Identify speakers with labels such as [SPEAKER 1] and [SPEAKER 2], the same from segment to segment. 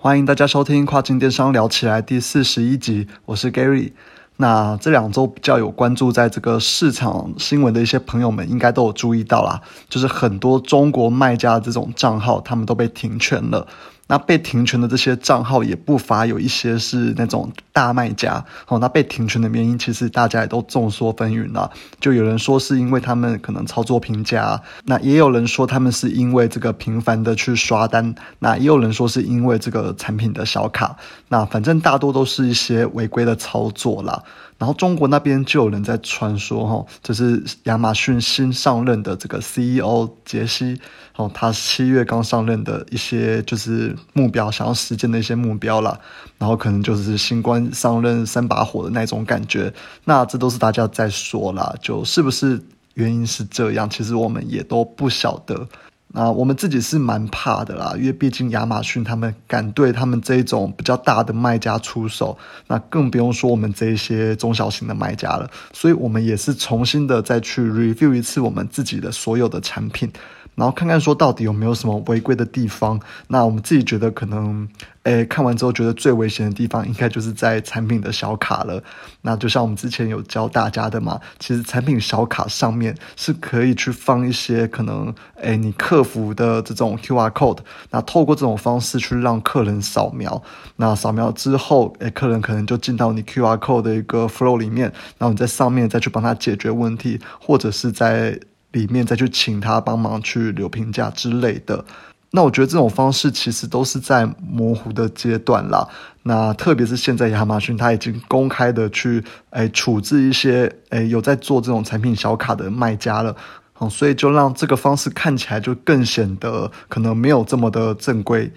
[SPEAKER 1] 欢迎大家收听跨境电商聊起来第四十一集，我是 Gary。那这两周比较有关注在这个市场新闻的一些朋友们，应该都有注意到啦，就是很多中国卖家这种账号，他们都被停权了。那被停权的这些账号也不乏有一些是那种大卖家哦。那被停权的原因，其实大家也都众说纷纭了。就有人说是因为他们可能操作评价，那也有人说他们是因为这个频繁的去刷单，那也有人说是因为这个产品的小卡。那反正大多都是一些违规的操作啦。然后中国那边就有人在传说，哈，这是亚马逊新上任的这个 CEO 杰西，哦，他七月刚上任的一些就是目标，想要实现的一些目标啦。然后可能就是新官上任三把火的那种感觉。那这都是大家在说啦，就是不是原因是这样？其实我们也都不晓得。那我们自己是蛮怕的啦，因为毕竟亚马逊他们敢对他们这种比较大的卖家出手，那更不用说我们这一些中小型的卖家了。所以我们也是重新的再去 review 一次我们自己的所有的产品。然后看看说到底有没有什么违规的地方。那我们自己觉得可能，诶，看完之后觉得最危险的地方应该就是在产品的小卡了。那就像我们之前有教大家的嘛，其实产品小卡上面是可以去放一些可能，诶，你客服的这种 QR code。那透过这种方式去让客人扫描。那扫描之后，诶，客人可能就进到你 QR code 的一个 flow 里面，然后你在上面再去帮他解决问题，或者是在。里面再去请他帮忙去留评价之类的，那我觉得这种方式其实都是在模糊的阶段啦。那特别是现在亚马逊它已经公开的去诶处置一些诶有在做这种产品小卡的卖家了，哦，所以就让这个方式看起来就更显得可能没有这么的正规。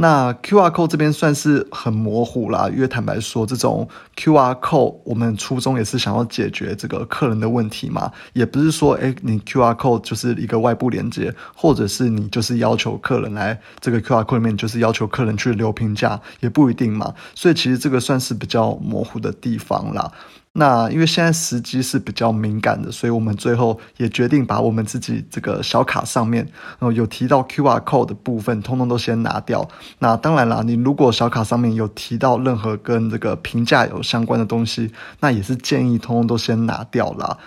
[SPEAKER 1] 那 Q R code 这边算是很模糊啦，因为坦白说，这种 Q R code 我们初衷也是想要解决这个客人的问题嘛，也不是说，哎，你 Q R code 就是一个外部连接，或者是你就是要求客人来这个 Q R code 里面，就是要求客人去留评价，也不一定嘛，所以其实这个算是比较模糊的地方啦。那因为现在时机是比较敏感的，所以我们最后也决定把我们自己这个小卡上面，然后有提到 QR code 的部分，通通都先拿掉。那当然啦，你如果小卡上面有提到任何跟这个评价有相关的东西，那也是建议通通都先拿掉啦。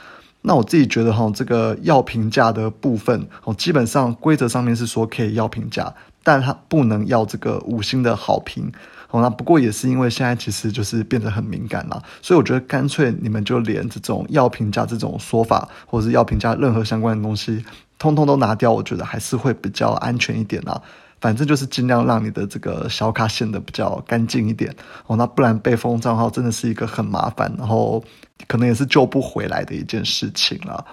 [SPEAKER 1] 那我自己觉得哈，这个要评价的部分，哦，基本上规则上面是说可以要评价，但它不能要这个五星的好评。哦，那不过也是因为现在其实就是变得很敏感了，所以我觉得干脆你们就连这种要评价这种说法，或者是要评价任何相关的东西，通通都拿掉，我觉得还是会比较安全一点啦。反正就是尽量让你的这个小卡显得比较干净一点。哦，那不然被封账号真的是一个很麻烦，然后可能也是救不回来的一件事情了。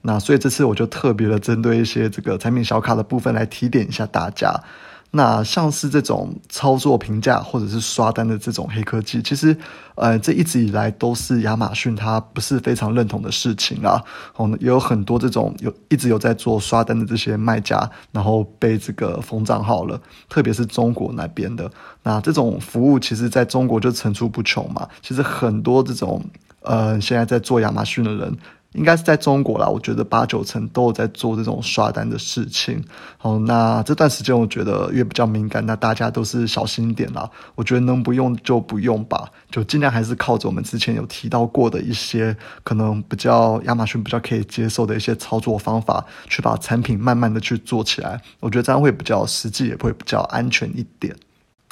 [SPEAKER 1] 那所以这次我就特别的针对一些这个产品小卡的部分来提点一下大家。那像是这种操作评价或者是刷单的这种黑科技，其实，呃，这一直以来都是亚马逊它不是非常认同的事情啦。哦，也有很多这种有一直有在做刷单的这些卖家，然后被这个封账号了，特别是中国那边的。那这种服务其实在中国就层出不穷嘛。其实很多这种，呃，现在在做亚马逊的人。应该是在中国啦，我觉得八九成都有在做这种刷单的事情。好，那这段时间我觉得越比较敏感，那大家都是小心一点啦。我觉得能不用就不用吧，就尽量还是靠着我们之前有提到过的一些可能比较亚马逊比较可以接受的一些操作方法，去把产品慢慢的去做起来。我觉得这样会比较实际，也会比较安全一点。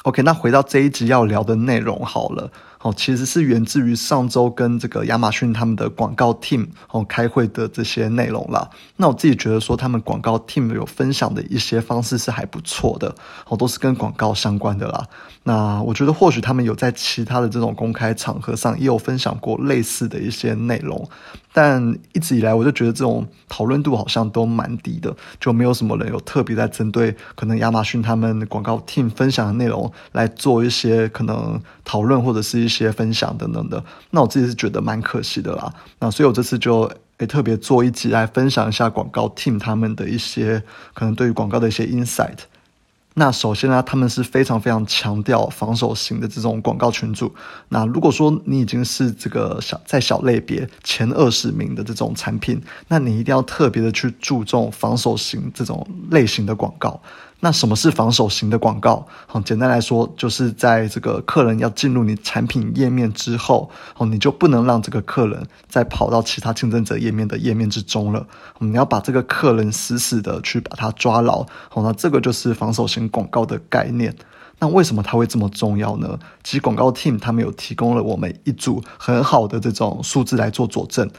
[SPEAKER 1] OK，那回到这一集要聊的内容好了，哦，其实是源自于上周跟这个亚马逊他们的广告 team 哦开会的这些内容啦。那我自己觉得说，他们广告 team 有分享的一些方式是还不错的，哦，都是跟广告相关的啦。那我觉得或许他们有在其他的这种公开场合上也有分享过类似的一些内容。但一直以来，我就觉得这种讨论度好像都蛮低的，就没有什么人有特别在针对可能亚马逊他们广告 team 分享的内容来做一些可能讨论或者是一些一些分享等等的。那我自己是觉得蛮可惜的啦。那所以我这次就诶特别做一集来分享一下广告 team 他们的一些可能对于广告的一些 insight。那首先呢，他们是非常非常强调防守型的这种广告群组。那如果说你已经是这个小在小类别前二十名的这种产品，那你一定要特别的去注重防守型这种类型的广告。那什么是防守型的广告？好，简单来说，就是在这个客人要进入你产品页面之后，哦，你就不能让这个客人再跑到其他竞争者页面的页面之中了。你要把这个客人死死的去把它抓牢。好，那这个就是防守型广告的概念。那为什么它会这么重要呢？其实广告 team 他们有提供了我们一组很好的这种数字来做佐证。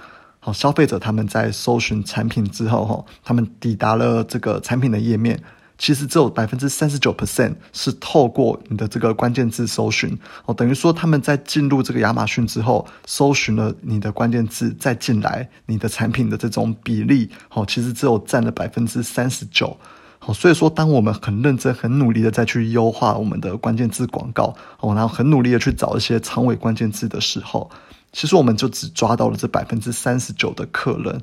[SPEAKER 1] 好，消费者他们在搜寻产品之后，哈，他们抵达了这个产品的页面。其实只有百分之三十九 percent 是透过你的这个关键字搜寻哦，等于说他们在进入这个亚马逊之后，搜寻了你的关键字再进来，你的产品的这种比例哦，其实只有占了百分之三十九。好，所以说当我们很认真、很努力的再去优化我们的关键字广告哦，然后很努力的去找一些长尾关键字的时候，其实我们就只抓到了这百分之三十九的客人。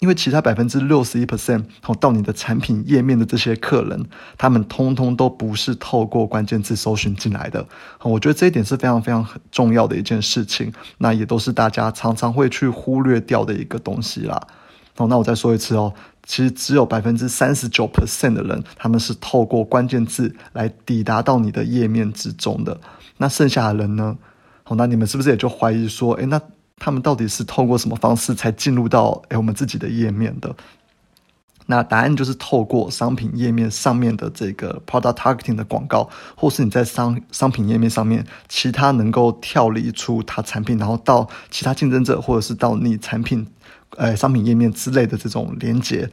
[SPEAKER 1] 因为其他百分之六十一 percent 到你的产品页面的这些客人，他们通通都不是透过关键字搜寻进来的。我觉得这一点是非常非常重要的一件事情，那也都是大家常常会去忽略掉的一个东西啦。哦，那我再说一次哦，其实只有百分之三十九 percent 的人，他们是透过关键字来抵达到你的页面之中的。那剩下的人呢？好，那你们是不是也就怀疑说，诶，那？他们到底是透过什么方式才进入到诶我们自己的页面的？那答案就是透过商品页面上面的这个 product targeting 的广告，或是你在商商品页面上面其他能够跳离出它产品，然后到其他竞争者或者是到你产品呃商品页面之类的这种连接。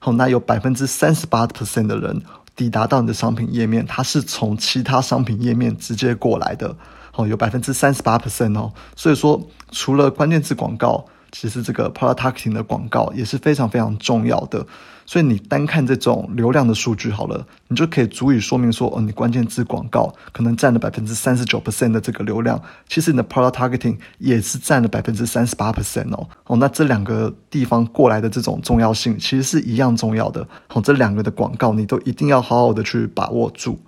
[SPEAKER 1] 好，那有百分之三十八 percent 的人抵达到你的商品页面，它是从其他商品页面直接过来的。哦，有百分之三十八 percent 哦，所以说除了关键字广告，其实这个 product targeting 的广告也是非常非常重要的。所以你单看这种流量的数据好了，你就可以足以说明说，哦，你关键字广告可能占了百分之三十九 percent 的这个流量，其实你的 product targeting 也是占了百分之三十八 percent 哦。哦，那这两个地方过来的这种重要性，其实是一样重要的。哦，这两个的广告你都一定要好好的去把握住。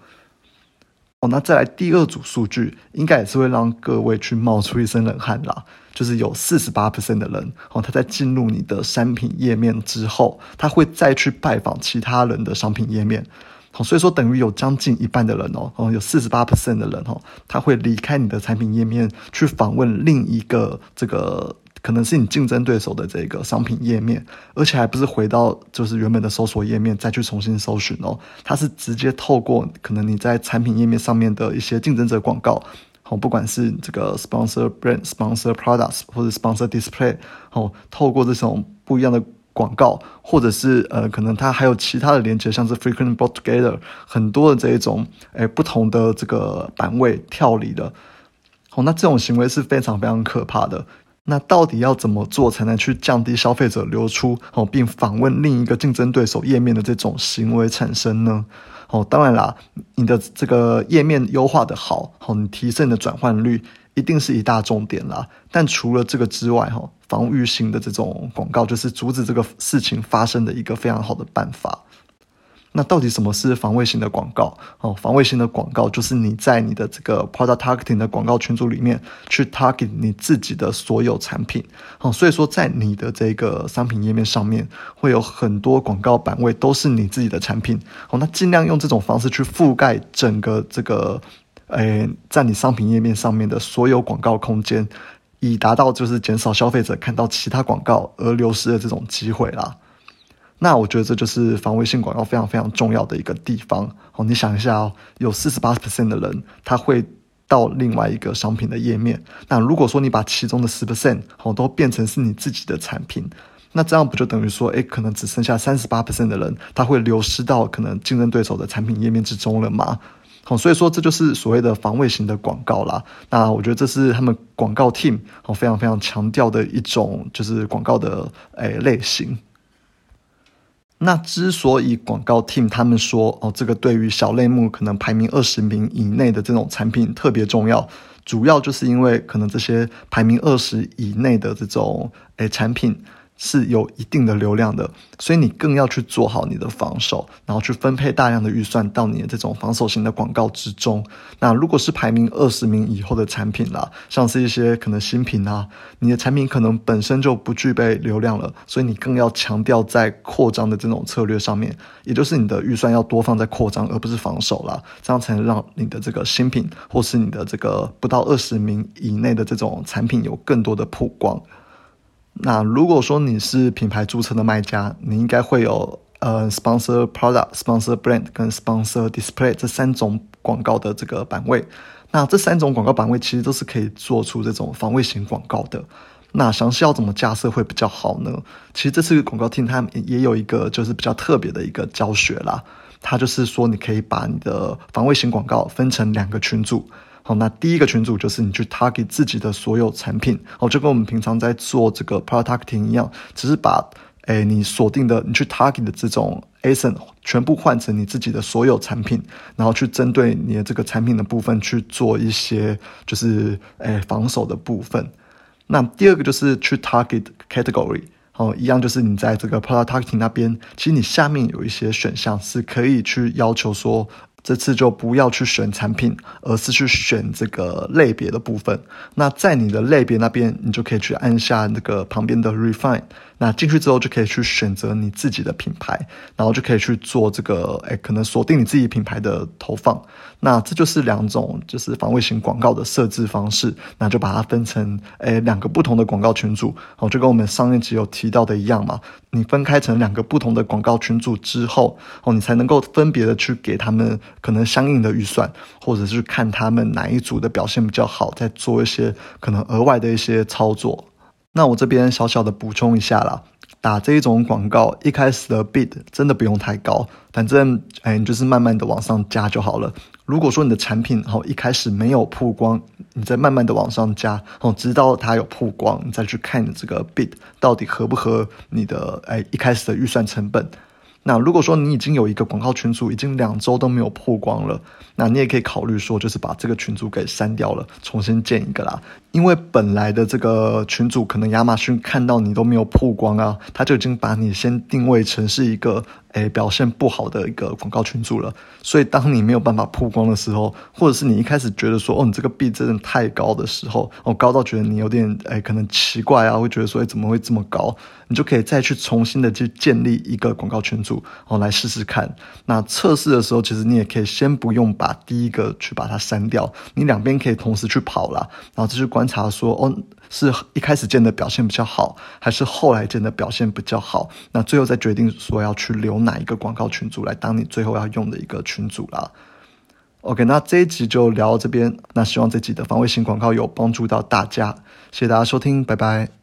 [SPEAKER 1] 哦，那再来第二组数据，应该也是会让各位去冒出一身冷汗啦。就是有四十八 percent 的人，哦，他在进入你的商品页面之后，他会再去拜访其他人的商品页面。好，所以说等于有将近一半的人哦，哦，有四十八 percent 的人哦，他会离开你的产品页面，去访问另一个这个。可能是你竞争对手的这个商品页面，而且还不是回到就是原本的搜索页面再去重新搜寻哦，它是直接透过可能你在产品页面上面的一些竞争者广告，哦，不管是这个 sponsor brand、sponsor products 或者 sponsor display，哦，透过这种不一样的广告，或者是呃，可能它还有其他的连接，像是 frequent brought together，很多的这一种诶不同的这个版位跳离的，哦，那这种行为是非常非常可怕的。那到底要怎么做才能去降低消费者流出哦，并访问另一个竞争对手页面的这种行为产生呢？哦，当然啦，你的这个页面优化的好，哦，你提升的转换率一定是一大重点啦。但除了这个之外，哈，防御性的这种广告就是阻止这个事情发生的一个非常好的办法。那到底什么是防卫型的广告？哦，防卫型的广告就是你在你的这个 product targeting 的广告群组里面去 target 你自己的所有产品。哦，所以说在你的这个商品页面上面会有很多广告版位都是你自己的产品。哦，那尽量用这种方式去覆盖整个这个，诶，在你商品页面上面的所有广告空间，以达到就是减少消费者看到其他广告而流失的这种机会啦。那我觉得这就是防卫性广告非常非常重要的一个地方哦。你想一下哦，有四十八 percent 的人他会到另外一个商品的页面。那如果说你把其中的十 percent 哦都变成是你自己的产品，那这样不就等于说，哎，可能只剩下三十八 percent 的人他会流失到可能竞争对手的产品页面之中了吗？好，所以说这就是所谓的防卫型的广告啦。那我觉得这是他们广告 team 哦非常非常强调的一种就是广告的诶类型。那之所以广告 team 他们说哦，这个对于小类目可能排名二十名以内的这种产品特别重要，主要就是因为可能这些排名二十以内的这种诶产品，是有一定的流量的，所以你更要去做好你的防守，然后去分配大量的预算到你的这种防守型的广告之中。那如果是排名二十名以后的产品啦，像是一些可能新品啊，你的产品可能本身就不具备流量了，所以你更要强调在扩张的这种策略上面，也就是你的预算要多放在扩张，而不是防守啦，这样才能让你的这个新品或是你的这个不到二十名以内的这种产品有更多的曝光。那如果说你是品牌注册的卖家，你应该会有呃 sponsor product、sponsor brand 跟 sponsor display 这三种广告的这个版位。那这三种广告版位其实都是可以做出这种防卫型广告的。那详细要怎么架设会比较好呢？其实这次广告厅它也有一个就是比较特别的一个教学啦。它就是说你可以把你的防卫型广告分成两个群组。好，那第一个群组就是你去 target 自己的所有产品，哦，就跟我们平常在做这个 producting 一样，只是把诶你锁定的你去 target 的这种 asin 全部换成你自己的所有产品，然后去针对你的这个产品的部分去做一些就是诶防守的部分。那第二个就是去 target category，哦，一样就是你在这个 producting 那边，其实你下面有一些选项是可以去要求说。这次就不要去选产品，而是去选这个类别的部分。那在你的类别那边，你就可以去按下那个旁边的 Refine。那进去之后就可以去选择你自己的品牌，然后就可以去做这个，哎，可能锁定你自己品牌的投放。那这就是两种就是防卫型广告的设置方式。那就把它分成，哎，两个不同的广告群组。哦，就跟我们上一集有提到的一样嘛。你分开成两个不同的广告群组之后，哦，你才能够分别的去给他们可能相应的预算，或者是看他们哪一组的表现比较好，再做一些可能额外的一些操作。那我这边小小的补充一下啦，打这一种广告一开始的 bid 真的不用太高，反正哎你就是慢慢的往上加就好了。如果说你的产品好一开始没有曝光，你再慢慢的往上加，哦直到它有曝光，你再去看你这个 bid 到底合不合你的哎一开始的预算成本。那如果说你已经有一个广告群组，已经两周都没有曝光了，那你也可以考虑说，就是把这个群组给删掉了，重新建一个啦。因为本来的这个群组，可能亚马逊看到你都没有曝光啊，他就已经把你先定位成是一个。诶，表现不好的一个广告群组了，所以当你没有办法曝光的时候，或者是你一开始觉得说，哦，你这个币真的太高的时候，哦，高到觉得你有点诶，可能奇怪啊，会觉得说，诶，怎么会这么高？你就可以再去重新的去建立一个广告群组，哦，来试试看。那测试的时候，其实你也可以先不用把第一个去把它删掉，你两边可以同时去跑了，然后这去观察说，哦。是一开始见的表现比较好，还是后来见的表现比较好？那最后再决定说要去留哪一个广告群组来当你最后要用的一个群组啦。OK，那这一集就聊到这边。那希望这集的防卫型广告有帮助到大家，谢谢大家收听，拜拜。